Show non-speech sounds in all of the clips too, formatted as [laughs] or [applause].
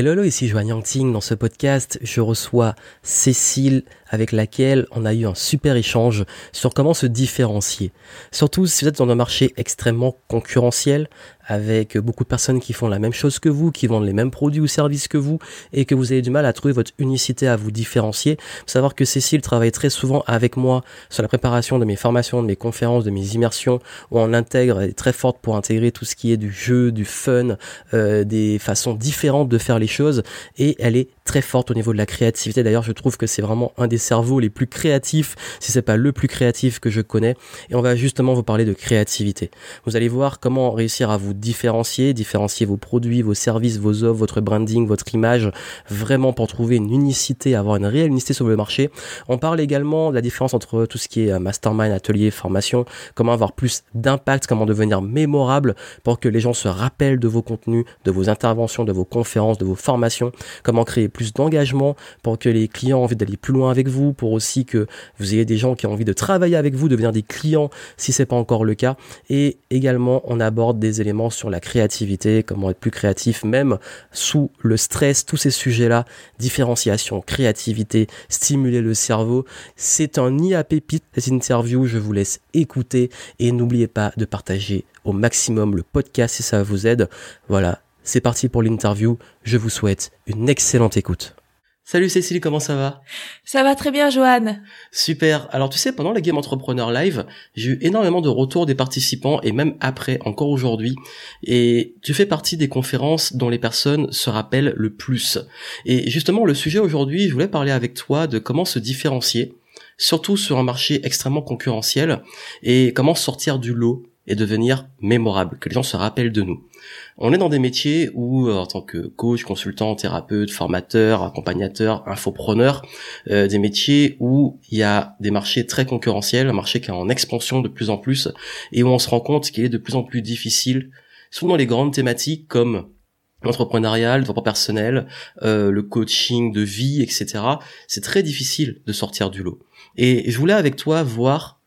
Hello, hello, ici Joanne Yangting. Dans ce podcast, je reçois Cécile avec laquelle on a eu un super échange sur comment se différencier. Surtout si vous êtes dans un marché extrêmement concurrentiel, avec beaucoup de personnes qui font la même chose que vous, qui vendent les mêmes produits ou services que vous, et que vous avez du mal à trouver votre unicité à vous différencier. Faut savoir que Cécile travaille très souvent avec moi sur la préparation de mes formations, de mes conférences, de mes immersions, où on intègre, elle est très forte pour intégrer tout ce qui est du jeu, du fun, euh, des façons différentes de faire les choses, et elle est très forte au niveau de la créativité. D'ailleurs, je trouve que c'est vraiment un des cerveaux les plus créatifs, si c'est pas le plus créatif que je connais. Et on va justement vous parler de créativité. Vous allez voir comment réussir à vous différencier, différencier vos produits, vos services, vos offres, votre branding, votre image, vraiment pour trouver une unicité, avoir une réelle unicité sur le marché. On parle également de la différence entre tout ce qui est euh, mastermind, atelier, formation, comment avoir plus d'impact, comment devenir mémorable pour que les gens se rappellent de vos contenus, de vos interventions, de vos conférences, de vos formations, comment créer plus d'engagement pour que les clients aient envie d'aller plus loin avec vous, pour aussi que vous ayez des gens qui ont envie de travailler avec vous, devenir des clients si c'est pas encore le cas. Et également, on aborde des éléments sur la créativité, comment être plus créatif, même sous le stress, tous ces sujets-là, différenciation, créativité, stimuler le cerveau. C'est un nid à pépites, cette interview, je vous laisse écouter et n'oubliez pas de partager au maximum le podcast si ça vous aide. Voilà, c'est parti pour l'interview, je vous souhaite une excellente écoute. Salut Cécile, comment ça va? Ça va très bien Joanne. Super. Alors tu sais, pendant la Game Entrepreneur Live, j'ai eu énormément de retours des participants et même après, encore aujourd'hui. Et tu fais partie des conférences dont les personnes se rappellent le plus. Et justement, le sujet aujourd'hui, je voulais parler avec toi de comment se différencier, surtout sur un marché extrêmement concurrentiel, et comment sortir du lot et devenir mémorable, que les gens se rappellent de nous. On est dans des métiers où, euh, en tant que coach, consultant, thérapeute, formateur, accompagnateur, infopreneur, euh, des métiers où il y a des marchés très concurrentiels, un marché qui est en expansion de plus en plus, et où on se rend compte qu'il est de plus en plus difficile, souvent dans les grandes thématiques comme l'entrepreneuriat, le développement personnel, euh, le coaching de vie, etc. C'est très difficile de sortir du lot. Et je voulais avec toi voir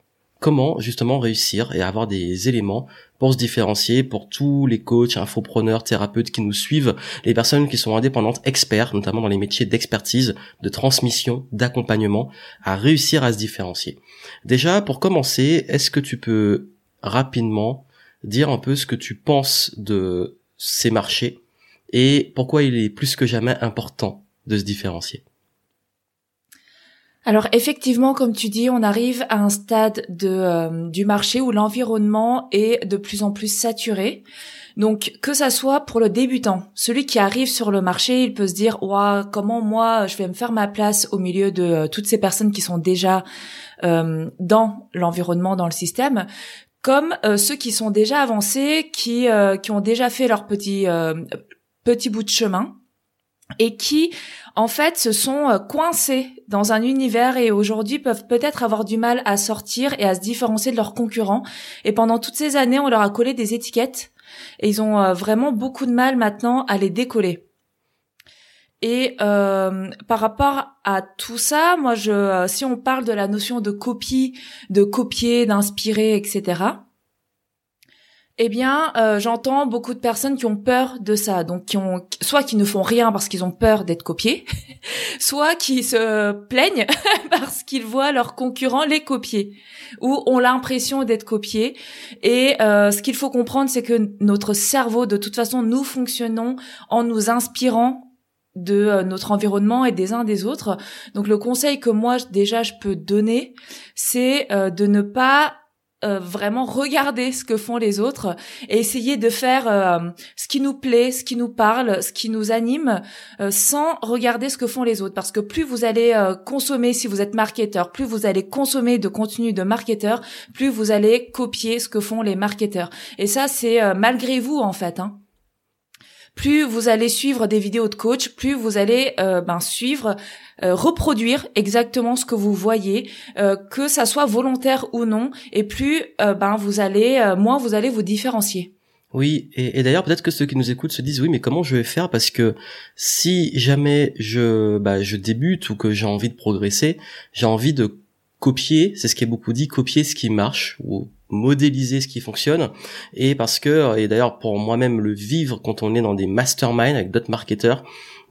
comment justement réussir et avoir des éléments pour se différencier pour tous les coachs, infopreneurs, thérapeutes qui nous suivent, les personnes qui sont indépendantes, experts, notamment dans les métiers d'expertise, de transmission, d'accompagnement, à réussir à se différencier. Déjà, pour commencer, est-ce que tu peux rapidement dire un peu ce que tu penses de ces marchés et pourquoi il est plus que jamais important de se différencier? Alors effectivement, comme tu dis, on arrive à un stade de, euh, du marché où l'environnement est de plus en plus saturé. Donc que ça soit pour le débutant, celui qui arrive sur le marché, il peut se dire "Ouah, comment moi je vais me faire ma place au milieu de euh, toutes ces personnes qui sont déjà euh, dans l'environnement, dans le système." Comme ceux qui sont déjà avancés, qui qui ont déjà fait leur petit petit bout de chemin et qui en fait se sont euh, coincés dans un univers et aujourd'hui peuvent peut-être avoir du mal à sortir et à se différencier de leurs concurrents. Et pendant toutes ces années, on leur a collé des étiquettes et ils ont euh, vraiment beaucoup de mal maintenant à les décoller. Et euh, par rapport à tout ça, moi, je, si on parle de la notion de copie, de copier, d'inspirer, etc eh bien, euh, j'entends beaucoup de personnes qui ont peur de ça, donc qui ont soit qui ne font rien parce qu'ils ont peur d'être copiés, [laughs] soit qui se plaignent [laughs] parce qu'ils voient leurs concurrents les copier ou ont l'impression d'être copiés. Et euh, ce qu'il faut comprendre, c'est que notre cerveau, de toute façon, nous fonctionnons en nous inspirant de euh, notre environnement et des uns des autres. Donc le conseil que moi déjà je peux donner, c'est de ne pas euh, vraiment regarder ce que font les autres et essayer de faire euh, ce qui nous plaît, ce qui nous parle, ce qui nous anime, euh, sans regarder ce que font les autres. Parce que plus vous allez consommer, si vous êtes marketeur, plus vous allez consommer de contenu de marketeur, plus vous allez copier ce que font les marketeurs. Et ça, c'est malgré vous en fait. Hein plus vous allez suivre des vidéos de coach, plus vous allez euh, ben, suivre, euh, reproduire exactement ce que vous voyez, euh, que ça soit volontaire ou non, et plus ben vous allez, moins vous allez vous différencier. Oui, et, et d'ailleurs peut-être que ceux qui nous écoutent se disent oui, mais comment je vais faire? Parce que si jamais je bah, je débute ou que j'ai envie de progresser, j'ai envie de copier, c'est ce qui est beaucoup dit, copier ce qui marche ou modéliser ce qui fonctionne et parce que et d'ailleurs pour moi-même le vivre quand on est dans des masterminds avec d'autres marketeurs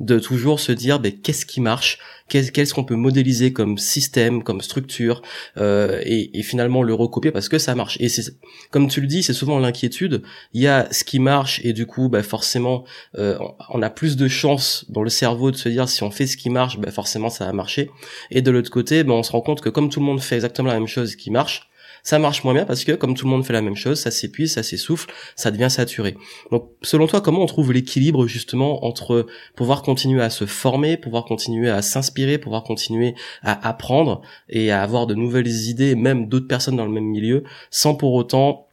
de toujours se dire ben, qu'est-ce qui marche, qu'est-ce qu'on peut modéliser comme système, comme structure, euh, et, finalement le recopier parce que ça marche. Et c'est comme tu le dis, c'est souvent l'inquiétude. Il y a ce qui marche et du coup, ben, forcément, euh, on a plus de chances dans le cerveau de se dire si on fait ce qui marche, ben, forcément ça va marcher. Et de l'autre côté, ben, on se rend compte que comme tout le monde fait exactement la même chose qui marche, ça marche moins bien parce que comme tout le monde fait la même chose, ça s'épuise, ça s'essouffle, ça devient saturé. Donc selon toi, comment on trouve l'équilibre justement entre pouvoir continuer à se former, pouvoir continuer à s'inspirer, pouvoir continuer à apprendre et à avoir de nouvelles idées, même d'autres personnes dans le même milieu, sans pour autant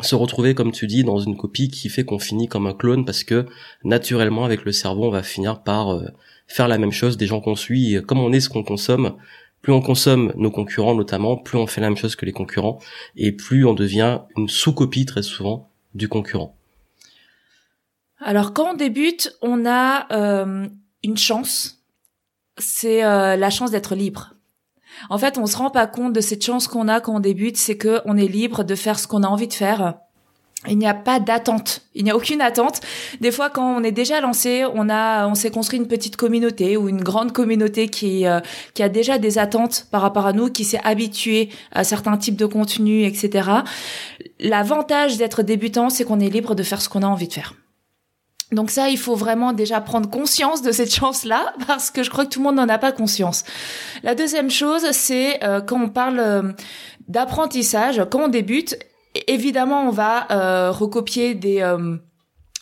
se retrouver, comme tu dis, dans une copie qui fait qu'on finit comme un clone parce que naturellement, avec le cerveau, on va finir par euh, faire la même chose des gens qu'on suit. comme on est ce qu'on consomme, plus on consomme nos concurrents notamment, plus on fait la même chose que les concurrents, et plus on devient une sous-copie très souvent du concurrent. Alors quand on débute, on a euh, une chance, c'est euh, la chance d'être libre. En fait, on se rend pas compte de cette chance qu'on a quand on débute, c'est que on est libre de faire ce qu'on a envie de faire il n'y a pas d'attente. Il n'y a aucune attente. Des fois, quand on est déjà lancé, on a, on s'est construit une petite communauté ou une grande communauté qui, euh, qui a déjà des attentes par rapport à nous, qui s'est habitué à certains types de contenus, etc. L'avantage d'être débutant, c'est qu'on est libre de faire ce qu'on a envie de faire. Donc ça, il faut vraiment déjà prendre conscience de cette chance-là, [laughs] parce que je crois que tout le monde n'en a pas conscience. La deuxième chose, c'est euh, quand on parle euh, d'apprentissage, quand on débute, évidemment, on va euh, recopier des euh,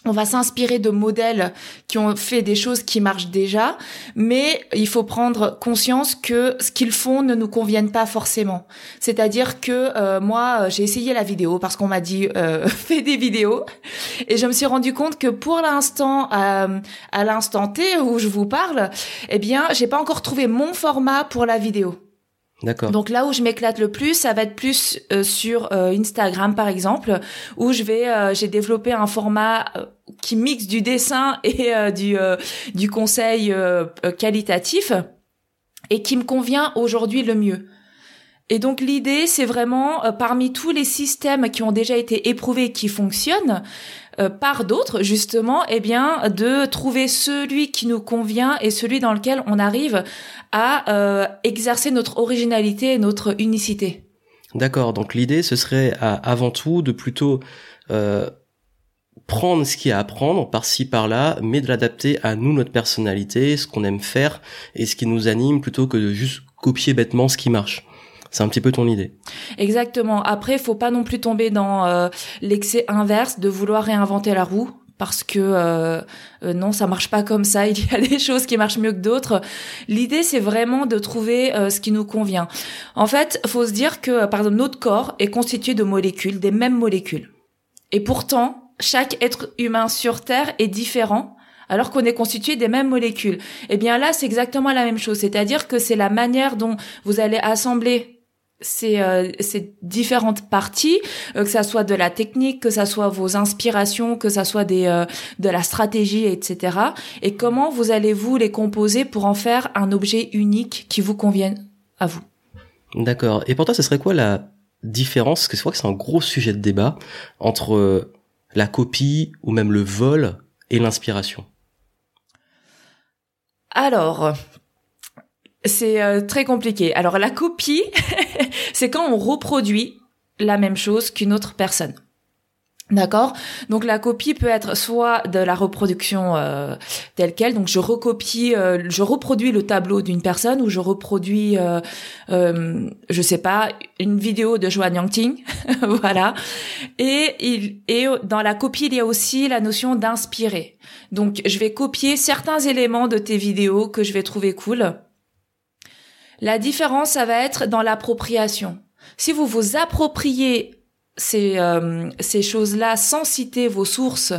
on va s'inspirer de modèles qui ont fait des choses qui marchent déjà, mais il faut prendre conscience que ce qu'ils font ne nous convienne pas forcément. C'est-à-dire que euh, moi, j'ai essayé la vidéo parce qu'on m'a dit euh, [laughs] fais des vidéos, et je me suis rendu compte que pour l'instant, à l'instant T où je vous parle, eh bien, j'ai pas encore trouvé mon format pour la vidéo. D'accord. Donc là où je m'éclate le plus, ça va être plus euh, sur euh, Instagram par exemple, où je vais, euh, j'ai développé un format qui mixe du dessin [laughs] et du du conseil qualitatif et qui me convient aujourd'hui le mieux. Et donc l'idée, c'est vraiment parmi tous les systèmes qui ont déjà été éprouvés qui fonctionnent, euh, par d'autres justement, eh bien de trouver celui qui nous convient et celui dans lequel on arrive à euh, exercer notre originalité et notre unicité. D'accord. Donc l'idée, ce serait avant tout de plutôt euh, prendre ce qu'il y a à prendre par-ci par-là, mais de l'adapter à nous, notre personnalité, ce qu'on aime faire et ce qui nous anime, plutôt que de juste copier bêtement ce qui marche. C'est un petit peu ton idée. Exactement. Après, faut pas non plus tomber dans euh, l'excès inverse de vouloir réinventer la roue parce que euh, euh, non, ça marche pas comme ça. [laughs] Il y a des choses qui marchent mieux que d'autres. L'idée, c'est vraiment de trouver ce qui nous convient. En fait, faut se dire que par exemple notre corps est constitué de molécules, des mêmes molécules. Et pourtant, chaque être humain sur Terre est différent alors qu'on est constitué des mêmes molécules. Eh bien là, c'est exactement la même chose, c'est-à-dire que c'est la manière dont vous allez assembler ces, euh, ces différentes parties, euh, que ça soit de la technique, que ça soit vos inspirations, que ça soit des euh, de la stratégie, etc. Et comment vous allez vous les composer pour en faire un objet unique qui vous convienne à vous? D'accord. Et pour toi, ce serait quoi la différence? Parce que je crois que c'est un gros sujet de débat entre la copie ou même le vol et l'inspiration? Alors, c'est euh, très compliqué. Alors la copie, [laughs] c'est quand on reproduit la même chose qu'une autre personne. D'accord? Donc la copie peut être soit de la reproduction euh, telle quelle, donc je recopie, euh, je reproduis le tableau d'une personne ou je reproduis, euh, je sais pas, une vidéo de Joan Yangting, [laughs] voilà. Et, il, et dans la copie, il y a aussi la notion d'inspirer. Donc je vais copier certains éléments de tes vidéos que je vais trouver cool la différence, ça va être dans l'appropriation. Si vous vous appropriez ces, euh, ces choses-là sans citer vos sources,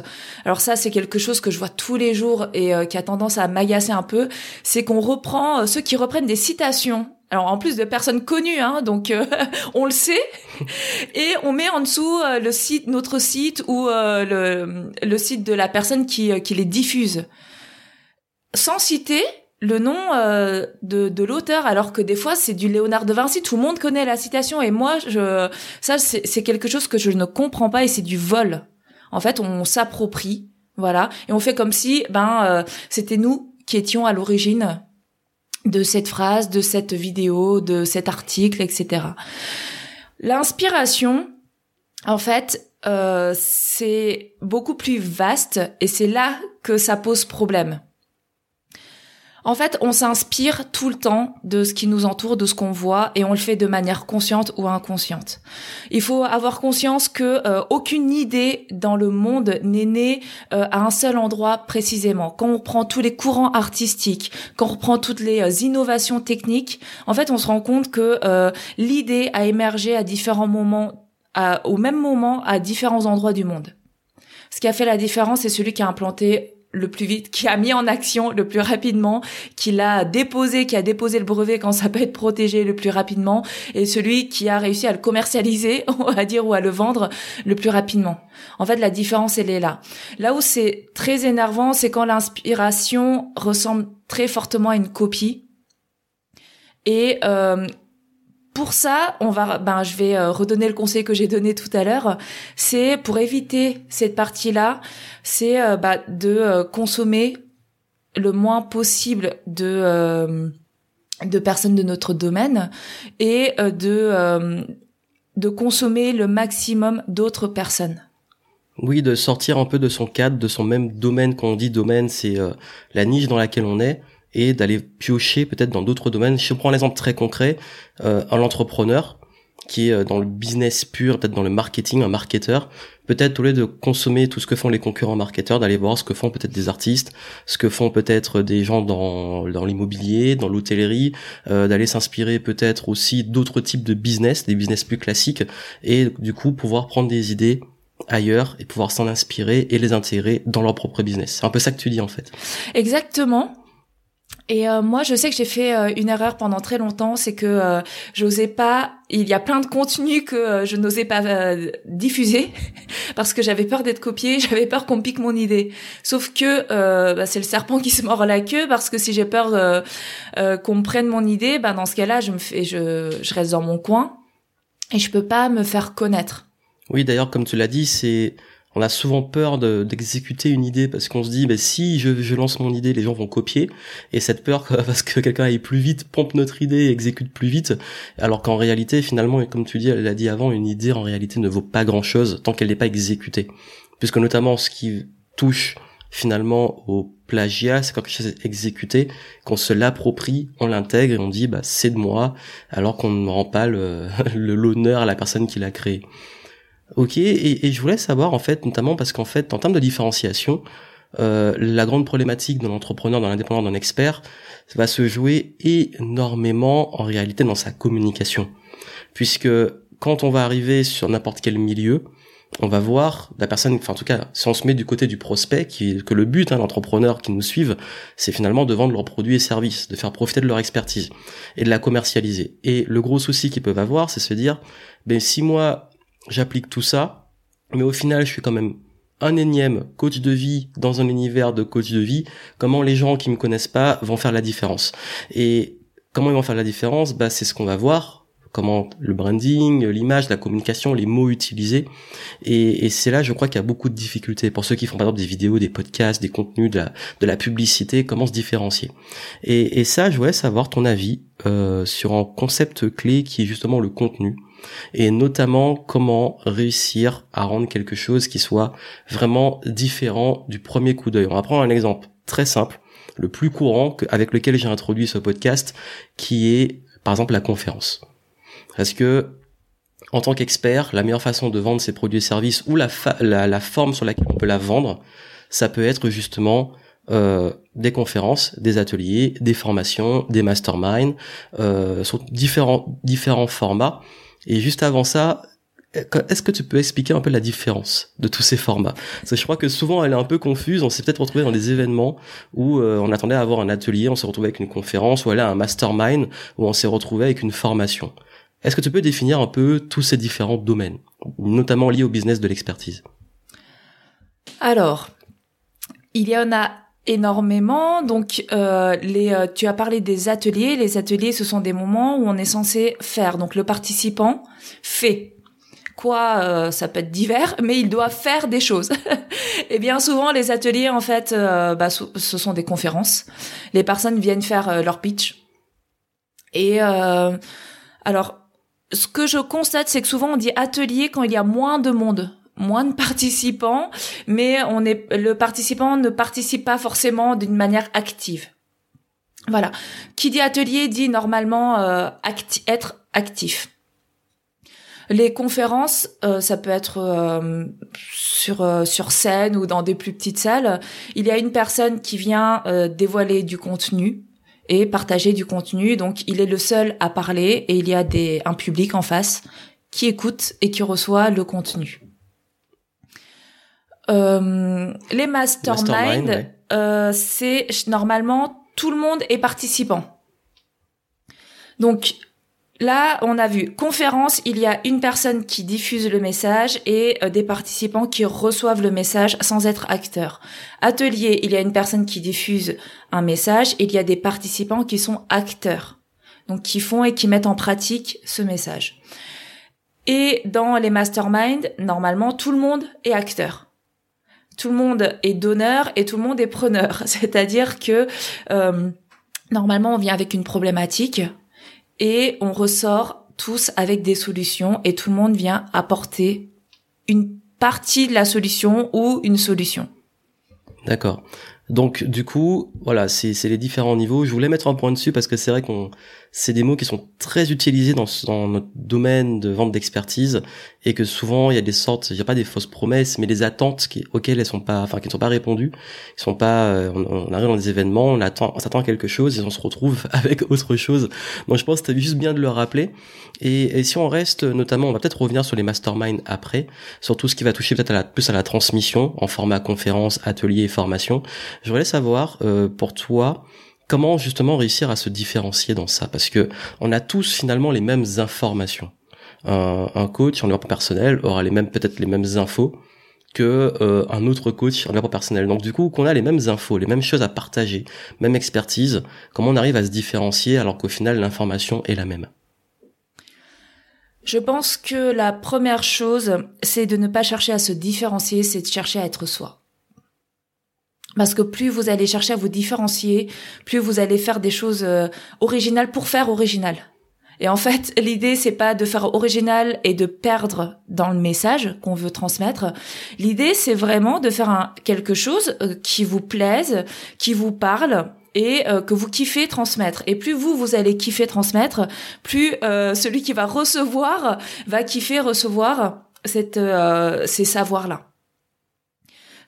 alors ça c'est quelque chose que je vois tous les jours et euh, qui a tendance à m'agacer un peu, c'est qu'on reprend euh, ceux qui reprennent des citations. Alors en plus de personnes connues, hein, donc [laughs] on le sait, [laughs] et on met en dessous le site, notre site ou le, le site de la personne qui, qui les diffuse, sans citer le nom euh, de, de l'auteur, alors que des fois c'est du Léonard de Vinci. Tout le monde connaît la citation et moi, je, ça c'est quelque chose que je ne comprends pas et c'est du vol. En fait, on s'approprie, voilà, et on fait comme si, ben, euh, c'était nous qui étions à l'origine de cette phrase, de cette vidéo, de cet article, etc. L'inspiration, en fait, euh, c'est beaucoup plus vaste et c'est là que ça pose problème. En fait, on s'inspire tout le temps de ce qui nous entoure, de ce qu'on voit, et on le fait de manière consciente ou inconsciente. Il faut avoir conscience que euh, aucune idée dans le monde n'est née euh, à un seul endroit précisément. Quand on prend tous les courants artistiques, quand on reprend toutes les euh, innovations techniques, en fait, on se rend compte que l'idée a émergé à différents moments, au même moment, à différents endroits du monde. Ce qui a fait la différence, c'est celui qui a implanté le plus vite, qui a mis en action le plus rapidement, qui l'a déposé, qui a déposé le brevet quand ça peut être protégé le plus rapidement, et celui qui a réussi à le commercialiser, [laughs] va dire, ou à le vendre le plus rapidement. En fait, la différence, elle est là. Là où c'est très énervant, c'est quand l'inspiration ressemble très fortement à une copie. Et euh, pour ça, on va, ben, je vais euh, redonner le conseil que j'ai donné tout à l'heure. C'est pour éviter cette partie-là, c'est euh, bah, de euh, consommer le moins possible de de personnes de notre domaine et de de consommer le maximum d'autres personnes. Oui, de sortir un peu de son cadre, de son même domaine. Quand on dit domaine, c'est la niche dans laquelle on est et d'aller piocher peut-être dans d'autres domaines. Je prends l'exemple très concret, euh, un entrepreneur qui est euh, dans le business pur, peut-être dans le marketing, un marketeur, peut-être au lieu de consommer tout ce que font les concurrents marketeurs, d'aller voir ce que font peut-être des artistes, ce que font peut-être des gens dans, dans l'immobilier, dans l'hôtellerie, euh, d'aller s'inspirer peut-être aussi d'autres types de business, des business plus classiques, et du coup pouvoir prendre des idées ailleurs et pouvoir s'en inspirer et les intégrer dans leur propre business. C'est un peu ça que tu dis en fait. Exactement. Et euh, moi, je sais que j'ai fait euh, une erreur pendant très longtemps, c'est que euh, j'osais pas. Il y a plein de contenus que je n'osais pas diffuser [laughs] parce que j'avais peur d'être copiée, [laughs] j'avais peur qu'on pique mon idée. Sauf que bah, c'est le serpent qui se mord la queue parce que si j'ai peur qu'on me prenne mon idée, bah dans ce cas-là, je me fais, je, je reste dans mon coin et je peux pas me faire connaître. Oui, d'ailleurs, comme tu l'as dit, c'est on a souvent peur d'exécuter une idée parce qu'on se dit bah, si je, lance mon idée les gens vont copier. Et cette peur [laughs] parce que quelqu'un aille plus vite pompe notre idée et exécute plus vite. Alors qu'en réalité finalement et comme tu dis elle l'a dit avant une idée en réalité ne vaut pas grand chose tant qu'elle n'est pas exécutée. Puisque notamment ce qui touche finalement au plagiat c'est quand quelque chose est exécuté qu'on se l'approprie on l'intègre et on dit bah c'est de moi alors qu'on ne rend pas [laughs] l'honneur à la personne qui l'a créé Ok, et, et, je voulais savoir en fait, notamment parce qu'en fait, en termes de différenciation, euh, la grande problématique de l'entrepreneur, de l'indépendant, d'un expert, va se jouer énormément en réalité dans sa communication, puisque quand on va arriver sur n'importe quel milieu, on va voir la personne, enfin en tout cas, si on se met du côté du prospect, qui, que le but, hein, l'entrepreneur qui nous suivent, c'est finalement de vendre leurs produits et services, de faire profiter de leur expertise et de la commercialiser. Et le gros souci qu'ils peuvent avoir, c'est se dire, ben si moi j'applique tout ça, mais au final, je suis quand même un énième coach de vie dans un univers de coach de vie. Comment les gens qui me connaissent pas vont faire la différence? Et comment ils vont faire la différence? Bah, c'est ce qu'on va voir. Comment le branding, l'image, la communication, les mots utilisés. Et, c'est là, je crois qu'il y a beaucoup de difficultés pour ceux qui font par exemple des vidéos, des podcasts, des contenus, de la, de la publicité. Comment se différencier? Et, et ça, je voulais savoir ton avis euh, sur un concept clé qui est justement le contenu et notamment comment réussir à rendre quelque chose qui soit vraiment différent du premier coup d'œil. On va prendre un exemple très simple, le plus courant avec lequel j'ai introduit ce podcast, qui est par exemple la conférence. Parce que en tant qu'expert, la meilleure façon de vendre ses produits et services ou la, forme sur laquelle on peut la vendre, ça peut être justement euh, des conférences, des ateliers, des formations, des masterminds, euh, sur différents différents formats et juste avant ça, est-ce que tu peux expliquer un peu la différence de tous ces formats? Parce que je crois que souvent elle est un peu confuse. On s'est peut-être retrouvé dans des événements où euh, on attendait à avoir un atelier, on s'est retrouvé avec une conférence, ou aller à un mastermind où on s'est retrouvé avec une formation. Est-ce que tu peux définir un peu tous ces différents domaines, notamment liés au business de l'expertise? Alors, il y en a énormément. Donc, euh, les, euh, tu as parlé des ateliers. Les ateliers, ce sont des moments où on est censé faire. Donc, le participant fait quoi euh, ça peut être divers, mais il doit faire des choses. [laughs] et bien souvent, les ateliers, en fait, bah, ce sont des conférences. Les personnes viennent faire leur pitch. Et alors, ce que je constate, c'est que souvent on dit atelier quand il y a moins de monde moins de participants, mais on est le participant ne participe pas forcément d'une manière active. Voilà. Qui dit atelier dit normalement euh, être actif. Les conférences, euh, ça peut être euh, sur sur scène ou dans des plus petites salles. Il y a une personne qui vient dévoiler du contenu et partager du contenu. Donc, il est le seul à parler et il y a des un public en face qui écoute et qui reçoit le contenu. Euh, les masterminds, euh, c'est normalement tout le monde est participant. Donc là, on a vu conférence, il y a une personne qui diffuse le message et euh, des participants qui reçoivent le message sans être acteurs. Atelier, il y a une personne qui diffuse un message, et il y a des participants qui sont acteurs. Donc qui font et qui mettent en pratique ce message. Et dans les masterminds, normalement, tout le monde est acteur tout le monde est donneur et tout le monde est preneur. [laughs] C'est-à-dire que euh, normalement on vient avec une problématique et on ressort tous avec des solutions et tout le monde vient apporter une partie de la solution ou une solution. D'accord. Donc du coup, voilà, c'est les différents niveaux. Je voulais mettre un point dessus parce que c'est vrai qu'on c'est des mots qui sont très utilisés dans, dans notre domaine de vente d'expertise et que souvent il y a des sortes, il n'y a pas des fausses promesses, mais des attentes qui, auxquelles elles sont pas, enfin qui ne sont pas répondues, ils sont pas, euh, on, arrive dans des événements, on attend, on s'attend à quelque chose et on se retrouve [laughs] avec autre chose. Donc je pense que c'était juste bien de le rappeler. Et, si on reste, notamment, on va peut-être revenir sur les masterminds après, sur tout ce qui va toucher peut-être à la, plus à la transmission en format conférence, atelier et formation. Je voudrais savoir euh, pour toi comment justement réussir à se différencier dans ça? Parce que on a tous finalement les mêmes informations. Un, coach en développement personnel aura les mêmes peut-être les mêmes infos que euh, un autre coach en développement personnel. Donc du coup, qu'on a les mêmes infos, les mêmes choses à partager, même expertise, comment on arrive à se différencier alors qu'au final l'information est la même? Je pense que la première chose, c'est de ne pas chercher à se différencier, c'est de chercher à être soi. Parce que plus vous allez chercher à vous différencier, plus vous allez faire des choses euh, originales pour faire original. Et en fait, [laughs] l'idée c'est pas de faire original et de perdre dans le message qu'on veut transmettre. L'idée c'est vraiment de faire un, quelque chose euh, qui vous plaise, qui vous parle et euh, que vous kiffez transmettre. Et plus vous vous allez kiffer transmettre, plus celui qui va recevoir va kiffer recevoir cette ces savoirs là.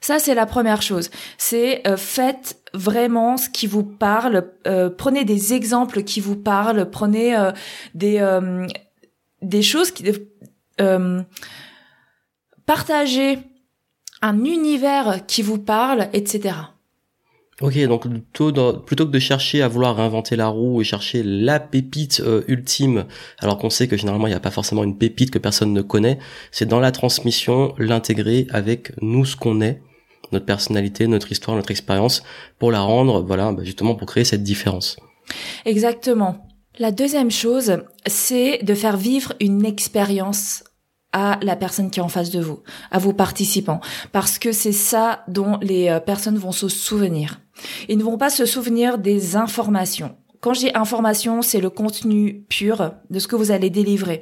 Ça, c'est la première chose. C'est euh, faites vraiment ce qui vous parle. Euh, prenez des exemples qui vous parlent. Prenez euh, des des choses qui partagez un univers qui vous parle, etc. Ok, donc plutôt, que de chercher à vouloir réinventer la roue et chercher la pépite ultime, alors qu'on sait que généralement il n'y a pas forcément une pépite que personne ne connaît, c'est dans la transmission l'intégrer avec nous ce qu'on est notre personnalité, notre histoire, notre expérience, pour la rendre, voilà, bah, justement pour créer cette différence. Exactement. La deuxième chose, c'est de faire vivre une expérience à la personne qui est en face de vous, à vos participants, parce que c'est ça dont les euh, personnes vont se souvenir. Ils ne vont pas se souvenir des informations. Quand j'ai information, c'est le contenu pur de ce que vous allez délivrer.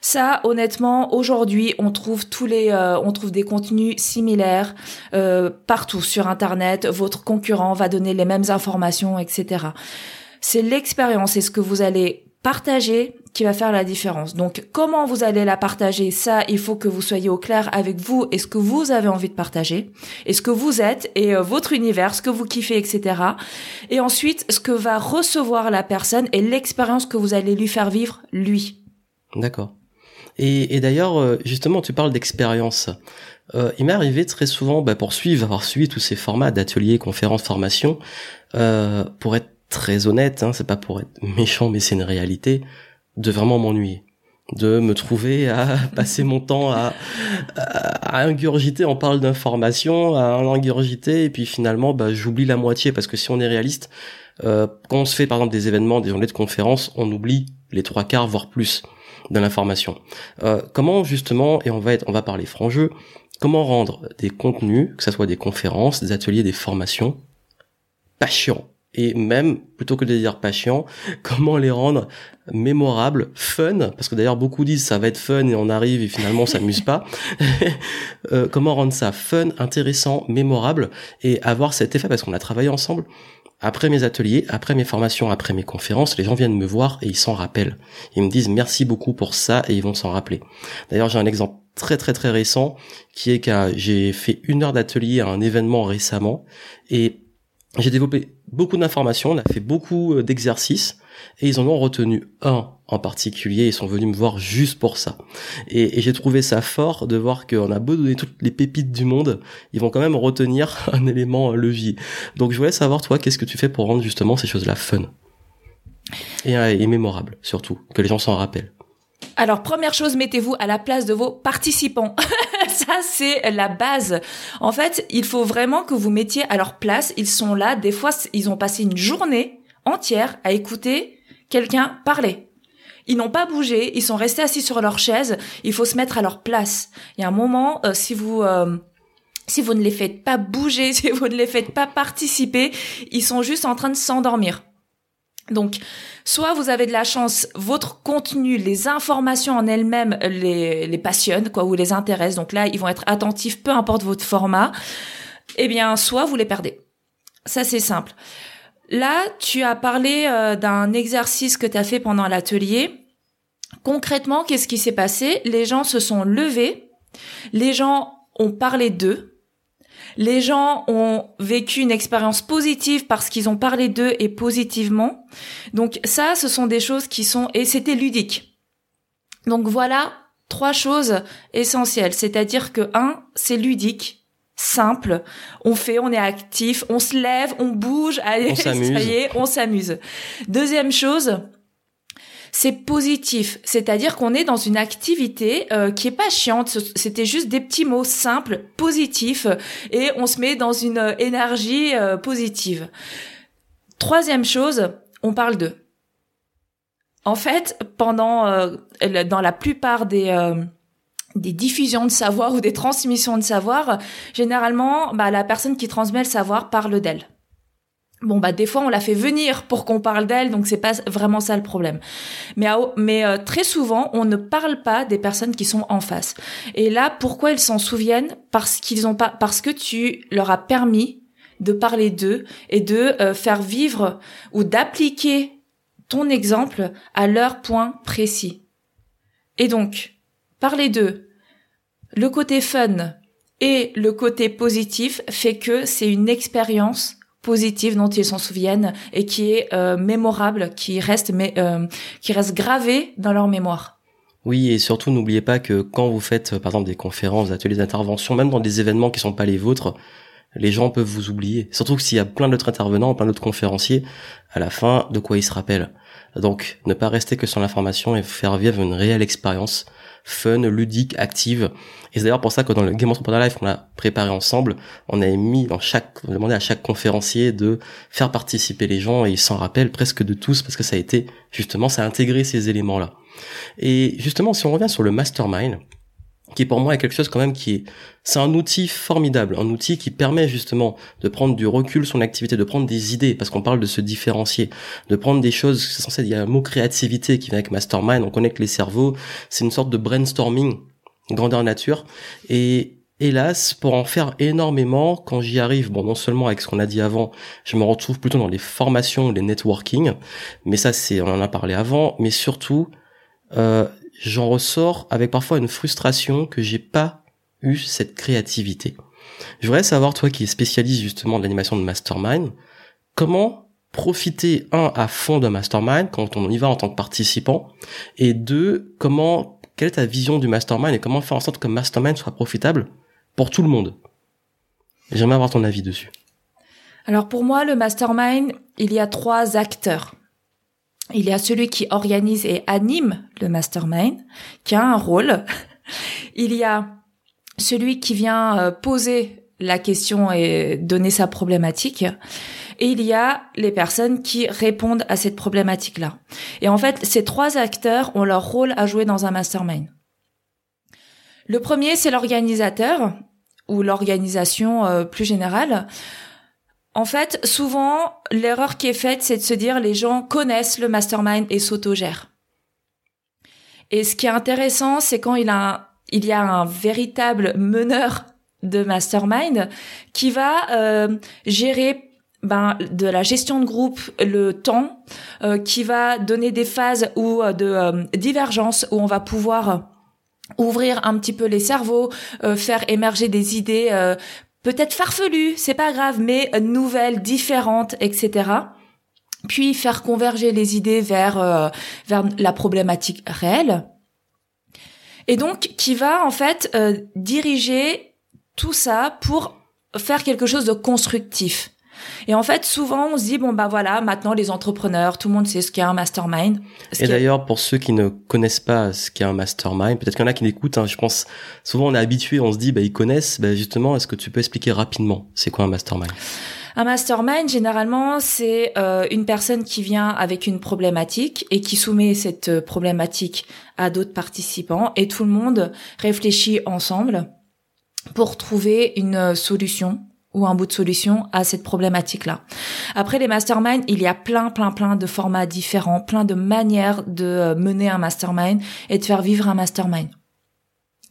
Ça, honnêtement, aujourd'hui, on trouve tous les, euh, on trouve des contenus similaires euh, partout sur Internet. Votre concurrent va donner les mêmes informations, etc. C'est l'expérience et ce que vous allez partager qui va faire la différence. Donc, comment vous allez la partager, ça, il faut que vous soyez au clair avec vous et ce que vous avez envie de partager, et ce que vous êtes, et euh, votre univers, ce que vous kiffez, etc. Et ensuite, ce que va recevoir la personne et l'expérience que vous allez lui faire vivre, lui. D'accord. Et, et d'ailleurs, euh, justement, tu parles d'expérience. Euh, il m'est arrivé très souvent, bah, pour suivre, avoir suivi tous ces formats d'ateliers, conférences, formations, euh, pour être très honnête, hein, c'est pas pour être méchant, mais c'est une réalité, de vraiment m'ennuyer. de me trouver à [laughs] passer mon temps à, à, ingurgiter, on parle d'informations, à ingurgiter, et puis finalement, bah, j'oublie la moitié, parce que si on est réaliste, euh, quand on se fait par exemple des événements, des journées de conférences, on oublie les trois quarts, voire plus de l'information. Euh, comment justement, et on va être, on va parler franc jeu, comment rendre des contenus, que ce soit des conférences, des ateliers, des formations, pas et même plutôt que de dire patient, [laughs] comment les rendre mémorables, fun, parce que d'ailleurs beaucoup disent ça va être fun et on arrive et finalement on s'amuse pas. [laughs] Euh, comment rendre ça fun, intéressant, mémorable et avoir cet effet parce qu'on a travaillé ensemble. Après mes ateliers, après mes formations, après mes conférences, les gens viennent me voir et ils s'en rappellent. Ils me disent merci beaucoup pour ça et ils vont s'en rappeler. D'ailleurs, j'ai un exemple très très très récent qui est que j'ai fait une heure d'atelier à un événement récemment et j'ai développé beaucoup d'informations, on a fait beaucoup euh, d'exercices et ils en ont retenu un en particulier, ils sont venus me voir juste pour ça. Et, j'ai trouvé ça fort de voir qu'on a beau donner toutes les pépites du monde, ils vont quand même retenir [laughs] un élément levier. Donc je voulais savoir toi, qu'est-ce que tu fais pour rendre justement ces choses-là fun et, euh, et mémorables surtout, que les gens s'en rappellent. Alors première chose, mettez-vous à la place de vos participants. [laughs] [laughs] ça, c'est la base. En fait, il faut vraiment que vous mettiez à leur place. Ils sont là. Des fois, ils ont passé une journée entière à écouter quelqu'un parler. Ils n'ont pas bougé. Ils sont restés assis sur leur chaise. Il faut se mettre à leur place. Il y a un moment, euh, si vous... Euh, si vous ne les faites pas bouger, [laughs] si vous ne les faites pas participer, ils sont juste en train de s'endormir. Donc, soit vous avez de la chance, votre contenu, les informations en elles-mêmes les, passionnent, quoi, ou les intéressent. Donc là, ils vont être attentifs, peu importe votre format. Eh bien, soit vous les perdez. Ça, c'est simple. Là, tu as parlé euh, d'un exercice que tu as fait pendant l'atelier. Concrètement, qu'est-ce qui s'est passé? Les gens se sont levés, les gens ont parlé d'eux, les gens ont vécu une expérience positive parce qu'ils ont parlé d'eux et positivement. Donc ça, ce sont des choses qui sont et c'était ludique. Donc voilà trois choses essentielles, c'est-à-dire que un, c'est ludique, simple, on fait, on est actif, on se lève, on bouge, [laughs] allez, on ça y est, on s'amuse. Deuxième chose, c'est positif, c'est-à-dire qu'on est dans une activité euh, qui est pas chiante, c'était juste des petits mots simples, positifs, et on se met dans une euh, énergie euh, positive. Troisième chose, on parle de. En fait, pendant dans la plupart des des diffusions de savoir ou des transmissions de savoir, généralement, bah, la personne qui transmet le savoir parle d'elle. Bon bah des fois on la fait venir pour qu'on parle d'elle, donc c'est pas vraiment ça le problème. Mais euh, très souvent on ne parle pas des personnes qui sont en face. Et là pourquoi ils s'en souviennent? Parce qu'ils ont pas parce que tu leur as permis de parler d'eux et de euh, faire vivre ou d'appliquer ton exemple à leur point précis. Et donc parler d'eux, le côté fun et le côté positif fait que c'est une expérience positive dont ils s'en souviennent et qui est euh, mémorable, qui reste mais euh, qui reste gravé dans leur mémoire. Oui, et surtout n'oubliez pas que quand vous faites par exemple des conférences, des ateliers d'intervention, même dans des événements qui sont pas les vôtres, les gens peuvent vous oublier. Surtout que s'il y a plein d'autres intervenants, plein d'autres conférenciers, à la fin, de quoi ils se rappellent. Donc, ne pas rester que sur l'information et faire vivre une réelle expérience fun, ludique, active. Et c'est d'ailleurs pour ça que dans le Game Entrepreneur Life qu'on a préparé ensemble, on a mis dans chaque, on a demandé à chaque conférencier de faire participer les gens et ils s'en rappellent presque de tous parce que ça a été, justement, ça a intégré ces éléments-là. Et justement, si on revient sur le mastermind, qui pour moi est quelque chose quand même qui est c'est un outil formidable, un outil qui permet justement de prendre du recul sur l'activité, de prendre des idées parce qu'on parle de se différencier, de prendre des choses, c'est censé il y a un mot créativité qui vient avec mastermind, on connecte les cerveaux, c'est une sorte de brainstorming grandeur nature et hélas, pour en faire énormément, quand j'y arrive, bon, non seulement avec ce qu'on a dit avant, je me retrouve plutôt dans les formations, les networking, mais ça, c'est, on en a parlé avant, mais surtout, euh, j'en ressors avec parfois une frustration que j'ai pas eu cette créativité. Je voudrais savoir, toi qui es spécialiste justement de l'animation de mastermind, comment profiter, un, à fond d'un mastermind quand on y va en tant que participant, et deux, comment, quelle est ta vision du mastermind et comment faire en sorte que mastermind soit profitable pour tout le monde? J'aimerais avoir ton avis dessus. Alors pour moi, le mastermind, il y a trois acteurs. Il y a celui qui organise et anime le mastermind, qui a un rôle. [laughs] il y a celui qui vient euh, poser la question et donner sa problématique. Et il y a les personnes qui répondent à cette problématique-là. Et en fait, ces trois acteurs ont leur rôle à jouer dans un mastermind. Le premier, c'est l'organisateur ou l'organisation euh, plus générale. En fait, souvent, l'erreur qui est faite, c'est de se dire les gens connaissent le mastermind et s'autogèrent. Et ce qui est intéressant, c'est quand il, a il y a un véritable meneur de mastermind qui va euh, gérer ben, de la gestion de groupe, le temps, euh, qui va donner des phases ou de divergence où on va pouvoir ouvrir un petit peu les cerveaux, euh, faire émerger des idées euh, peut-être farfelues, c'est pas grave, mais nouvelles, différentes, etc. Puis faire converger les idées vers euh, vers la problématique réelle. Et donc qui va en fait diriger tout ça pour faire quelque chose de constructif. Et en fait, souvent, on se dit bon bah voilà, maintenant les entrepreneurs, tout le monde sait ce qu'est un mastermind. et d'ailleurs, pour ceux qui ne connaissent pas ce qu'est un mastermind, peut-être qu'il y en a qui l'écoutent. Hein, je pense souvent on est habitué, on se dit bah ils connaissent. Bah justement, est-ce que tu peux expliquer rapidement c'est quoi un mastermind? Un mastermind, généralement, c'est euh, une personne qui vient avec une problématique et qui soumet cette euh, problématique à d'autres participants et tout le monde réfléchit ensemble pour trouver une euh, solution ou un bout de solution à cette problématique-là. Après les masterminds, il y a plein, plein, plein de formats différents, plein de manières de euh, mener un mastermind et de faire vivre un mastermind.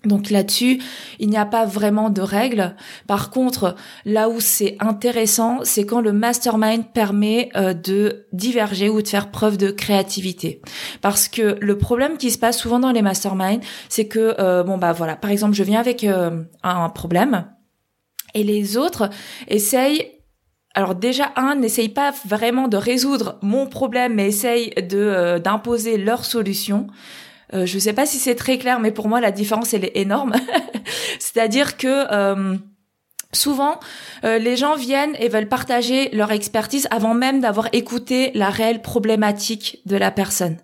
Donc là-dessus, il n'y a pas vraiment de règles. Par contre, là où c'est intéressant, c'est quand le mastermind permet euh, de diverger ou de faire preuve de créativité. Parce que le problème qui se passe souvent dans les masterminds, c'est que euh, bon bah voilà, par exemple, je viens avec un problème et les autres essayent alors déjà un n'essaye pas vraiment de résoudre mon problème mais essaye de euh, d'imposer leur solution. Euh, je sais pas si c'est très clair mais pour moi la différence elle est énorme. [laughs] C'est-à-dire que euh, souvent euh, les gens viennent et veulent partager leur expertise avant même d'avoir écouté la réelle problématique de la personne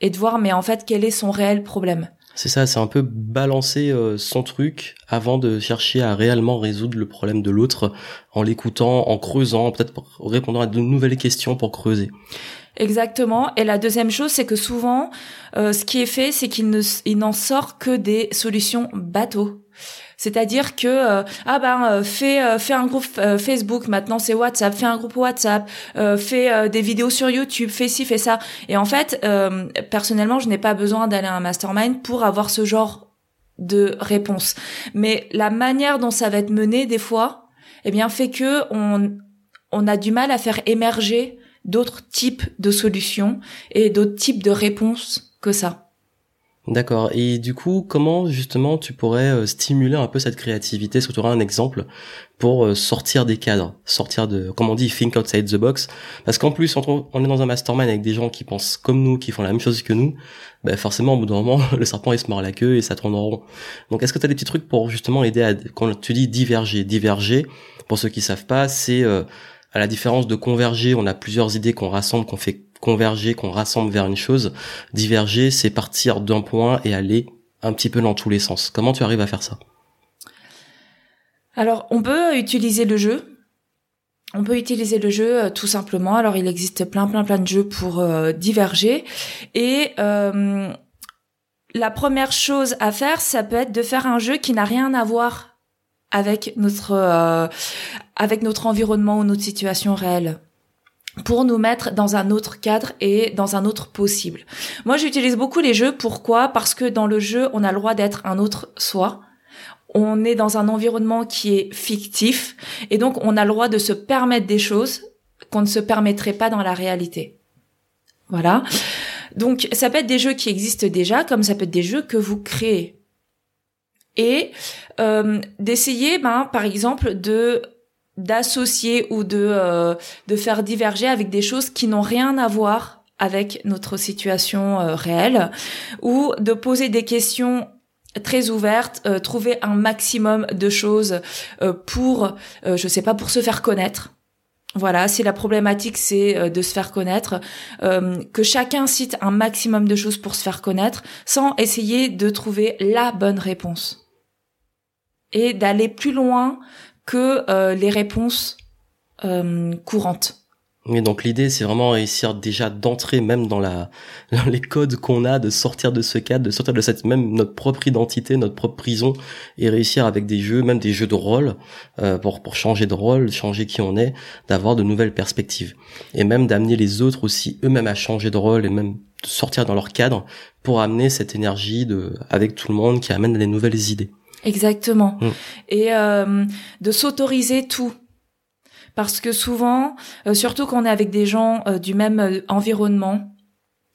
et de voir mais en fait quel est son réel problème. C'est ça, c'est un peu balancer euh, son truc avant de chercher à réellement résoudre le problème de l'autre en l'écoutant, en creusant, peut-être répondant à de nouvelles questions pour creuser. Exactement. Et la deuxième chose, c'est que souvent, euh, ce qui est fait, c'est qu'il n'en sort que des solutions bateaux. C'est-à-dire que euh, ah ben euh, fais euh, fais un groupe Facebook maintenant c'est WhatsApp, fais un groupe WhatsApp, fais des vidéos sur YouTube, fais ci, fais ça. Et en fait, personnellement, je n'ai pas besoin d'aller à un mastermind pour avoir ce genre de réponse. Mais la manière dont ça va être mené des fois, eh bien fait que on on a du mal à faire émerger d'autres types de solutions et d'autres types de réponses que ça. D'accord. Et du coup, comment justement tu pourrais euh, stimuler un peu cette créativité? Auras un exemple pour euh, sortir des cadres, sortir de, comme on dit, think outside the box? Parce qu'en plus, on, est dans un mastermind avec des gens qui pensent comme nous, qui font la même chose que nous, ben forcément, au bout d'un moment, [laughs] le serpent il se mord la queue et ça tourne en rond. Donc, est-ce que tu as des petits trucs pour justement aider à, quand tu dis diverger, diverger, pour ceux qui savent pas, c'est euh, à la différence de converger, on a plusieurs idées qu'on rassemble, qu'on fait converger, qu'on rassemble vers une chose. Diverger, c'est partir d'un point et aller un petit peu dans tous les sens. Comment tu arrives à faire ça? Alors, on peut utiliser le jeu. On peut utiliser le jeu euh, tout simplement. Alors, il existe plein, plein, plein de jeux pour euh, diverger. Et euh, la première chose à faire, ça peut être de faire un jeu qui n'a rien à voir avec notre avec notre environnement ou notre situation réelle pour nous mettre dans un autre cadre et dans un autre possible. Moi, j'utilise beaucoup les jeux. Pourquoi? Parce que dans le jeu, on a le droit d'être un autre soi. On est dans un environnement qui est fictif et donc on a le droit de se permettre des choses qu'on ne se permettrait pas dans la réalité. Voilà. Donc ça peut être des jeux qui existent déjà, comme ça peut être des jeux que vous créez. Et euh, d'essayer, ben, par exemple, de d'associer ou de euh, de faire diverger avec des choses qui n'ont rien à voir avec notre situation euh, réelle ou de poser des questions très ouvertes, euh, trouver un maximum de choses pour je sais pas pour se faire connaître. Voilà, si la problématique c'est euh, de se faire connaître, euh, que chacun cite un maximum de choses pour se faire connaître, sans essayer de trouver la bonne réponse. Et d'aller plus loin que euh, les réponses courantes. Oui, donc l'idée, c'est vraiment réussir déjà d'entrer même dans la [laughs] dans les codes qu'on a, de sortir de ce cadre, de sortir de cette même notre propre identité, notre propre prison, et réussir avec des jeux, même des jeux de rôle, euh, pour pour changer de rôle, changer qui on est, d'avoir de nouvelles perspectives, et même d'amener les autres aussi eux-mêmes à changer de rôle et même de sortir dans leur cadre pour amener cette énergie de avec tout le monde qui amène les nouvelles idées. Exactement. Mm. Et euh, de s'autoriser tout parce que souvent, euh, surtout quand on est avec des gens euh, du même euh, environnement,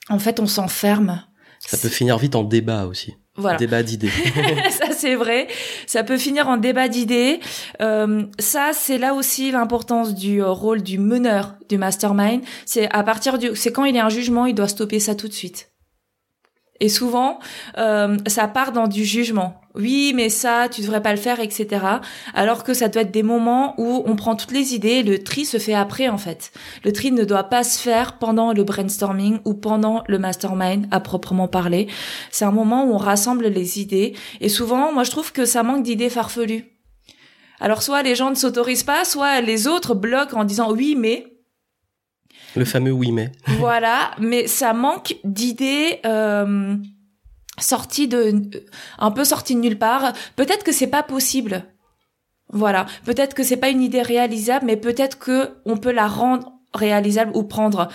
en fait, on s'enferme. Ça peut finir vite en débat aussi. Voilà. Débat d'idées. [laughs] ça c'est vrai. Ça peut finir en débat d'idées. ça c'est là aussi l'importance du rôle du meneur du mastermind. C'est à partir du, c'est quand il y a un jugement, il doit stopper ça tout de suite. Et souvent, euh, ça part dans du jugement. Oui, mais ça, tu devrais pas le faire, etc. Alors que ça doit être des moments où on prend toutes les idées et le tri se fait après, en fait. Le tri ne doit pas se faire pendant le brainstorming ou pendant le mastermind à proprement parler. C'est un moment où on rassemble les idées. Et souvent, moi, je trouve que ça manque d'idées farfelues. Alors, soit les gens ne s'autorisent pas, soit les autres bloquent en disant oui, mais le fameux oui mais. voilà, mais ça manque d'idées euh, sorties de un peu sorties de nulle part. Peut-être que c'est pas possible. Voilà, peut-être que c'est pas une idée réalisable, mais peut-être que on peut la rendre réalisable ou prendre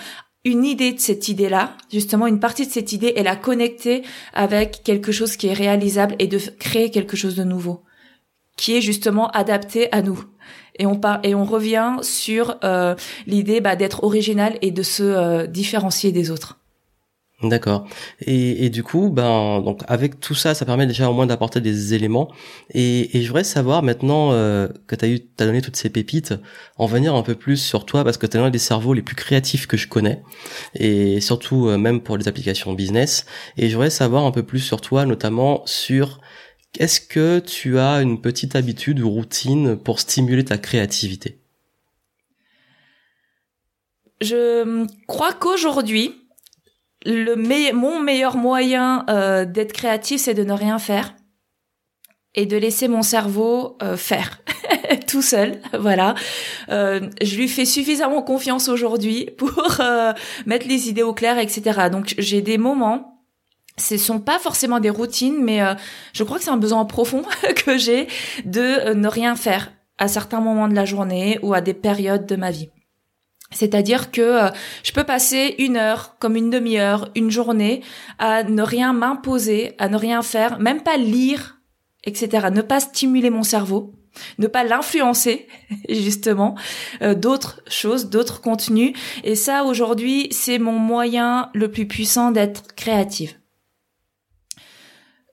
une idée de cette idée-là, justement une partie de cette idée et la connecter avec quelque chose qui est réalisable et de créer quelque chose de nouveau, qui est justement adapté à nous et on part et on revient sur euh, l'idée bah, d'être original et de se euh, différencier des autres. D'accord. Et, et, du coup, ben donc avec tout ça, ça permet déjà au moins d'apporter des éléments. Et, et je voudrais savoir maintenant euh, que tu as eu, t'as donné toutes ces pépites, en venir un peu plus sur toi parce que tu es l'un des cerveaux les plus créatifs que je connais, et surtout même pour les applications business. Et je voudrais savoir un peu plus sur toi, notamment sur est-ce que tu as une petite habitude ou routine pour stimuler ta créativité? Je crois qu'aujourd'hui, le mon meilleur moyen euh, d'être créatif, c'est de ne rien faire et de laisser mon cerveau euh, faire [laughs] tout seul. Voilà, euh, je lui fais suffisamment confiance aujourd'hui pour mettre les idées au clair, etc. Donc j'ai des moments ce sont pas forcément des routines, mais je crois que c'est un besoin profond [laughs] que j'ai de ne rien faire à certains moments de la journée ou à des périodes de ma vie. C'est-à-dire que euh, je peux passer une heure, comme une demi-heure, une journée, à ne rien m'imposer, à ne rien faire, même pas lire, etc. Ne pas stimuler mon cerveau, ne pas l'influencer, [laughs] justement, d'autres choses, d'autres contenus. Et ça, aujourd'hui, c'est mon moyen le plus puissant d'être créative.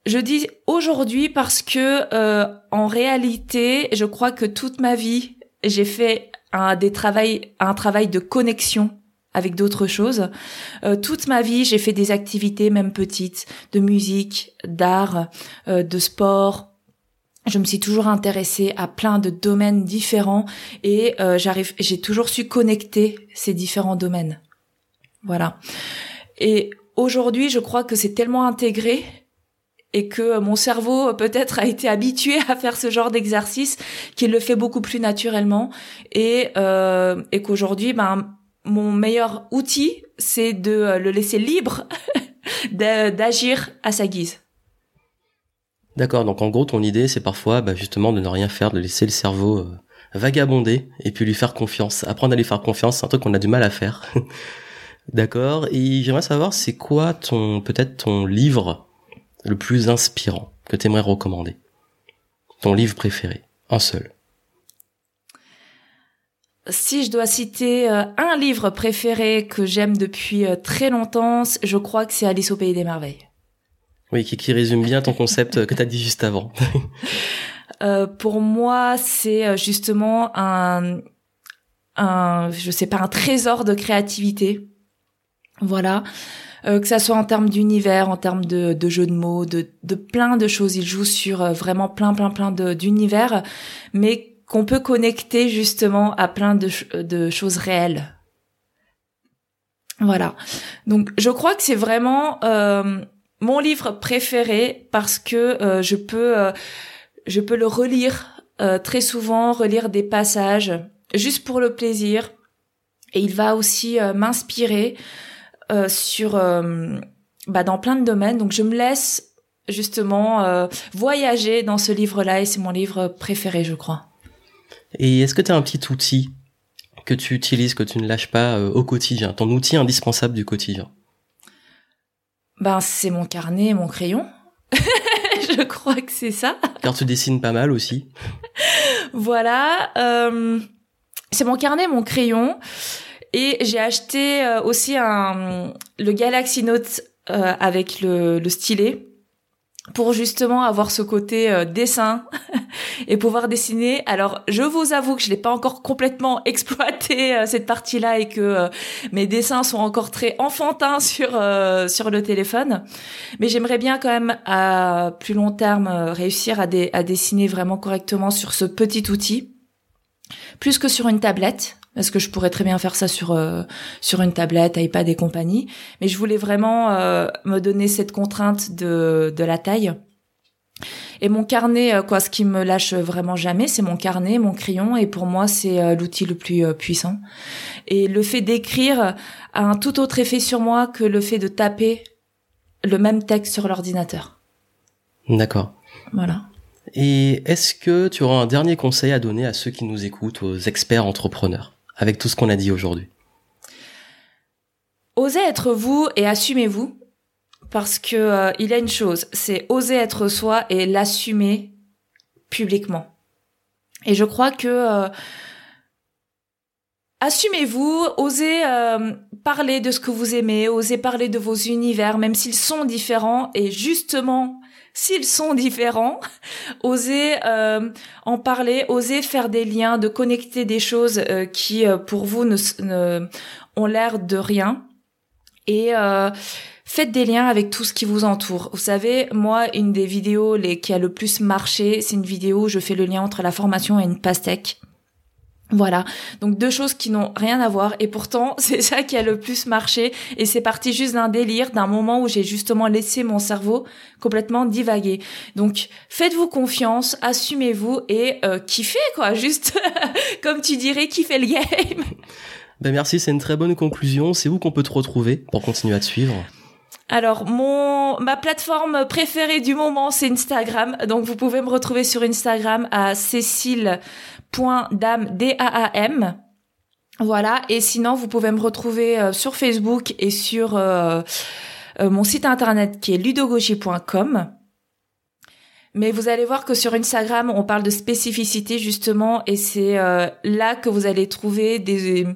Je dis aujourd'hui parce que euh, en réalité, je crois que toute ma vie, j'ai fait un des travail, un travail de connexion avec d'autres choses. Euh, toute ma vie, j'ai fait des activités, même petites, de musique, d'art, euh, de sport. Je me suis toujours intéressée à plein de domaines différents et j'arrive, j'ai toujours su connecter ces différents domaines. Voilà. Et aujourd'hui, je crois que c'est tellement intégré et que mon cerveau peut-être a été habitué à faire ce genre d'exercice qu'il le fait beaucoup plus naturellement et euh, et qu'aujourd'hui ben mon meilleur outil c'est de le laisser libre [laughs] d'agir à sa guise. D'accord, donc en gros ton idée c'est parfois bah, justement de ne rien faire, de laisser le cerveau euh, vagabonder et puis lui faire confiance. Apprendre à lui faire confiance, c'est un truc qu'on a du mal à faire. [laughs] D'accord, et j'aimerais savoir c'est quoi ton peut-être ton livre le plus inspirant que tu aimerais recommander Ton livre préféré Un seul. Si je dois citer euh, un livre préféré que j'aime depuis euh, très longtemps, je crois que c'est Alice au pays des merveilles. Oui, qui, résume bien ton concept que tu as dit juste avant. [laughs] Euh, pour moi, c'est justement un, un, je sais pas, un trésor de créativité. Voilà. Euh, que ça soit en termes d'univers, en termes de, de jeux de mots, de, plein de choses. Il joue sur euh, vraiment plein, plein, plein d'univers, mais qu'on peut connecter justement à plein de, choses réelles. Voilà. Donc je crois que c'est vraiment euh, mon livre préféré parce que je peux je peux le relire très souvent, relire des passages juste pour le plaisir et il va aussi m'inspirer sur bah, dans plein de domaines. Donc je me laisse justement voyager dans ce livre-là et c'est mon livre préféré, je crois. Et est-ce que tu as un petit outil que tu utilises, que tu ne lâches pas euh, au quotidien, ton outil indispensable du quotidien? Ben c'est mon carnet et mon crayon. [laughs] je crois que c'est ça. Car tu dessines pas mal aussi. voilà, euh, c'est mon carnet, et mon crayon. Et j'ai acheté euh, aussi un le Galaxy Note avec le, le stylet pour justement avoir ce côté euh, dessin [laughs] et pouvoir dessiner. Alors, je vous avoue que je n'ai pas encore complètement [laughs] exploité euh, cette partie-là et que euh, mes dessins sont encore très enfantins [laughs] sur sur le téléphone, mais j'aimerais bien quand même à plus long terme réussir à, à dessiner vraiment correctement sur ce petit outil plus que sur une tablette parce que je pourrais très bien faire ça sur euh, sur une tablette, iPad et compagnie. Mais je voulais vraiment euh, me donner cette contrainte de de la taille. Et mon carnet, euh, quoi, ce qui me lâche vraiment jamais, c'est mon carnet, mon crayon, et pour moi, c'est l'outil le plus puissant. Et le fait d'écrire a un tout autre effet sur moi que le fait de taper le même texte sur l'ordinateur. D'accord. Voilà. Et est-ce que tu auras un dernier conseil à donner à ceux qui nous écoutent, aux experts entrepreneurs? Avec tout ce qu'on a dit aujourd'hui Osez être vous et assumez-vous parce que euh, il y a une chose, c'est oser être soi et l'assumer publiquement. Et je crois que euh, assumez-vous, osez euh, parler de ce que vous aimez, osez parler de vos univers, même s'ils sont différents. Et justement, s'ils sont différents, [laughs] osez euh, en parler, osez faire des liens, de connecter des choses euh, qui euh, pour vous ne, ont l'air de rien et faites des liens avec tout ce qui vous entoure. Vous savez, moi, une des vidéos qui a le plus marché, c'est une vidéo où je fais le lien entre la formation et une pastèque. Voilà, donc deux choses qui n'ont rien à voir et pourtant [laughs] c'est ça qui a le plus marché et c'est parti juste d'un délire, d'un moment où j'ai justement laissé mon cerveau complètement divaguer. Donc faites-vous confiance, assumez-vous et euh, kiffez quoi, [laughs] juste [laughs] comme tu dirais, kiffez le game. Ben merci, c'est une très bonne conclusion. C'est où qu'on peut te retrouver pour continuer à te suivre? Alors mon ma plateforme préférée du moment c'est Instagram. Donc vous pouvez me retrouver sur Instagram à cécile.dam D A A M. Voilà, et sinon vous pouvez me retrouver euh, sur Facebook et sur euh, euh, mon site internet qui est ludogogie.com. Mais vous allez voir que sur Instagram, on parle de spécificité justement, et c'est là que vous allez trouver des,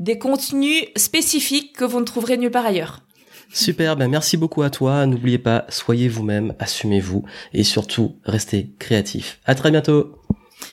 des contenus spécifiques que vous ne trouverez nulle part ailleurs. Super, ben merci beaucoup à toi. N'oubliez pas, soyez vous-même, assumez-vous et surtout restez créatif. À très bientôt.